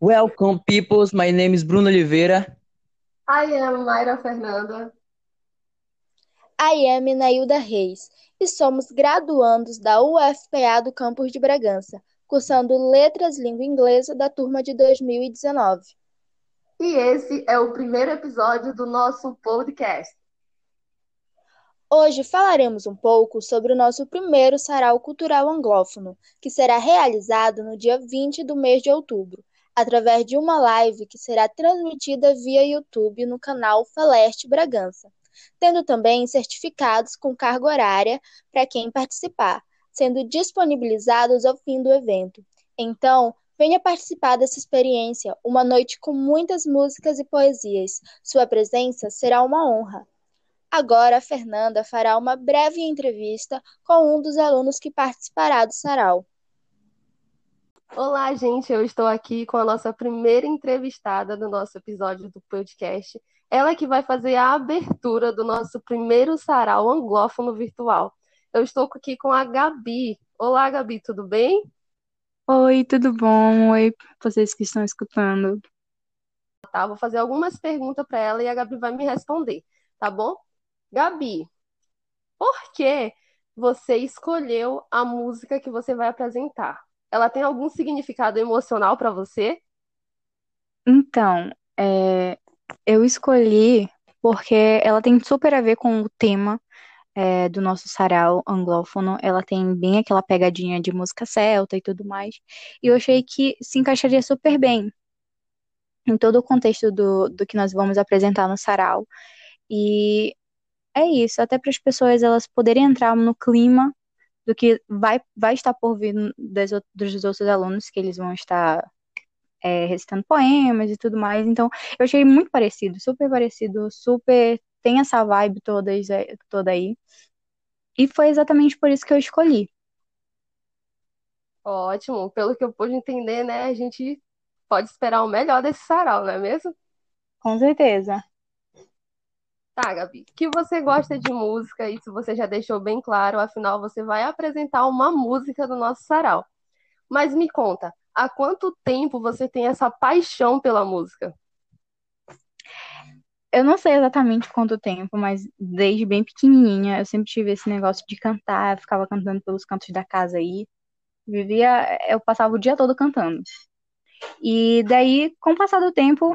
Welcome, peoples. My name is Bruno Oliveira. I am Mayra Fernanda. I am Nailda Reis e somos graduandos da UFPA do campus de Bragança, cursando Letras Língua Inglesa da turma de 2019. E esse é o primeiro episódio do nosso podcast. Hoje falaremos um pouco sobre o nosso primeiro sarau cultural anglófono, que será realizado no dia 20 do mês de outubro, através de uma live que será transmitida via YouTube no canal Faleste Bragança, tendo também certificados com carga horária para quem participar, sendo disponibilizados ao fim do evento. Então, venha participar dessa experiência, uma noite com muitas músicas e poesias. Sua presença será uma honra. Agora, a Fernanda fará uma breve entrevista com um dos alunos que participará do sarau. Olá, gente. Eu estou aqui com a nossa primeira entrevistada do nosso episódio do podcast. Ela que vai fazer a abertura do nosso primeiro sarau anglófono virtual. Eu estou aqui com a Gabi. Olá, Gabi, tudo bem? Oi, tudo bom? Oi, vocês que estão escutando. Tá, vou fazer algumas perguntas para ela e a Gabi vai me responder, tá bom? Gabi, por que você escolheu a música que você vai apresentar? Ela tem algum significado emocional para você? Então, é, eu escolhi porque ela tem super a ver com o tema é, do nosso sarau anglófono. Ela tem bem aquela pegadinha de música celta e tudo mais. E eu achei que se encaixaria super bem em todo o contexto do, do que nós vamos apresentar no sarau. E é isso, até para as pessoas elas poderem entrar no clima do que vai, vai estar por vir das, dos outros alunos, que eles vão estar é, recitando poemas e tudo mais. Então, eu achei muito parecido, super parecido, super. Tem essa vibe toda, toda aí. E foi exatamente por isso que eu escolhi. Ótimo, pelo que eu pude entender, né? A gente pode esperar o melhor desse sarau, não é mesmo? Com certeza. Tá, Gabi, que você gosta de música, isso você já deixou bem claro, afinal você vai apresentar uma música do nosso sarau. Mas me conta, há quanto tempo você tem essa paixão pela música? Eu não sei exatamente quanto tempo, mas desde bem pequenininha eu sempre tive esse negócio de cantar, ficava cantando pelos cantos da casa aí. Vivia, eu passava o dia todo cantando. E daí, com o passar do tempo,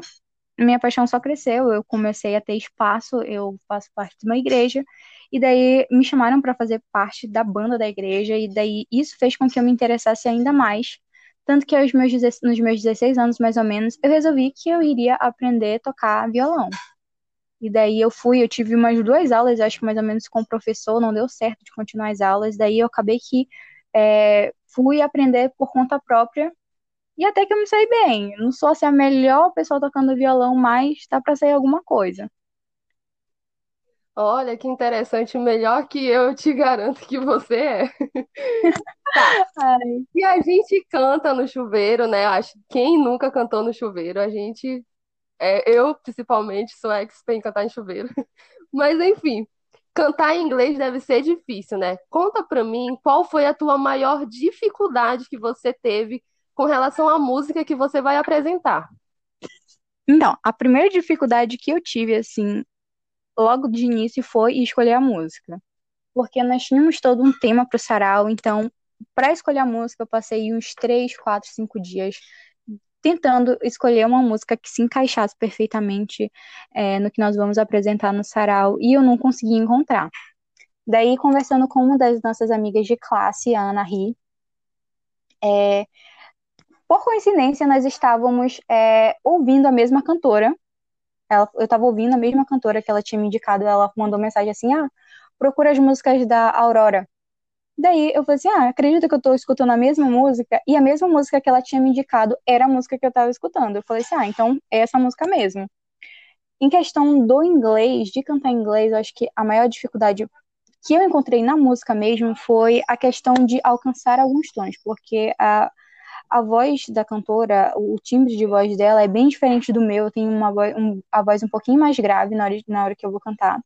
minha paixão só cresceu. Eu comecei a ter espaço, eu faço parte de uma igreja, e daí me chamaram para fazer parte da banda da igreja, e daí isso fez com que eu me interessasse ainda mais. Tanto que aos meus, nos meus 16 anos, mais ou menos, eu resolvi que eu iria aprender a tocar violão. E daí eu fui, eu tive umas duas aulas, acho que mais ou menos com o professor, não deu certo de continuar as aulas, daí eu acabei que é, fui aprender por conta própria e até que eu me saí bem. Não sou assim a melhor pessoa tocando violão, mas dá pra sair alguma coisa. Olha que interessante, melhor que eu te garanto que você é. Tá. Ai. E a gente canta no chuveiro, né? Acho que quem nunca cantou no chuveiro, a gente, é, eu principalmente sou expert em cantar em chuveiro. Mas enfim, cantar em inglês deve ser difícil, né? Conta pra mim qual foi a tua maior dificuldade que você teve com relação à música que você vai apresentar. Então, a primeira dificuldade que eu tive, assim, logo de início foi escolher a música. Porque nós tínhamos todo um tema para o sarau, então, para escolher a música, eu passei uns três, quatro, cinco dias tentando escolher uma música que se encaixasse perfeitamente é, no que nós vamos apresentar no sarau, e eu não consegui encontrar. Daí, conversando com uma das nossas amigas de classe, a Ana Ri, é, por coincidência, nós estávamos é, ouvindo a mesma cantora. Ela, eu estava ouvindo a mesma cantora que ela tinha me indicado. Ela mandou mensagem assim: ah, procura as músicas da Aurora. Daí eu falei assim: ah, acredito que eu estou escutando a mesma música. E a mesma música que ela tinha me indicado era a música que eu estava escutando. Eu falei assim: ah, então é essa música mesmo. Em questão do inglês, de cantar inglês, eu acho que a maior dificuldade que eu encontrei na música mesmo foi a questão de alcançar alguns tons, porque a a voz da cantora, o timbre de voz dela é bem diferente do meu. Eu tenho uma voz, um, a voz um pouquinho mais grave na hora, na hora que eu vou cantar.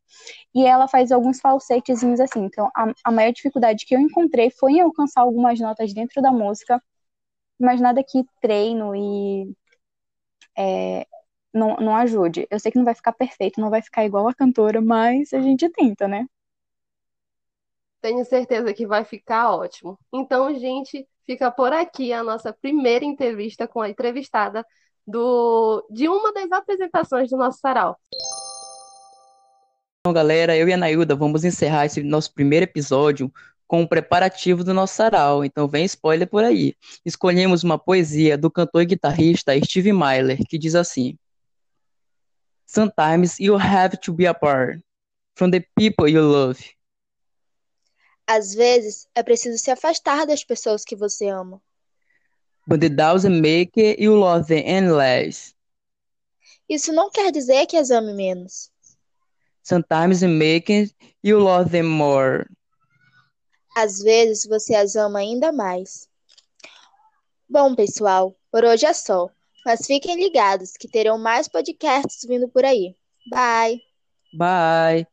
E ela faz alguns falsetezinhos assim. Então, a, a maior dificuldade que eu encontrei foi em alcançar algumas notas dentro da música, mas nada que treino e é, não, não ajude. Eu sei que não vai ficar perfeito, não vai ficar igual a cantora, mas a gente tenta, né? Tenho certeza que vai ficar ótimo. Então, gente, fica por aqui a nossa primeira entrevista com a entrevistada do, de uma das apresentações do nosso sarau. Então, galera, eu e a Nailda vamos encerrar esse nosso primeiro episódio com o preparativo do nosso sarau, então vem spoiler por aí. Escolhemos uma poesia do cantor e guitarrista Steve Myler, que diz assim: Sometimes you have to be apart from the people you love. Às vezes é preciso se afastar das pessoas que você ama. But it doesn't make you love them any less. Isso não quer dizer que as ame menos. Sometimes it makes you love them more. Às vezes você as ama ainda mais. Bom, pessoal, por hoje é só. Mas fiquem ligados que terão mais podcasts vindo por aí. Bye! Bye!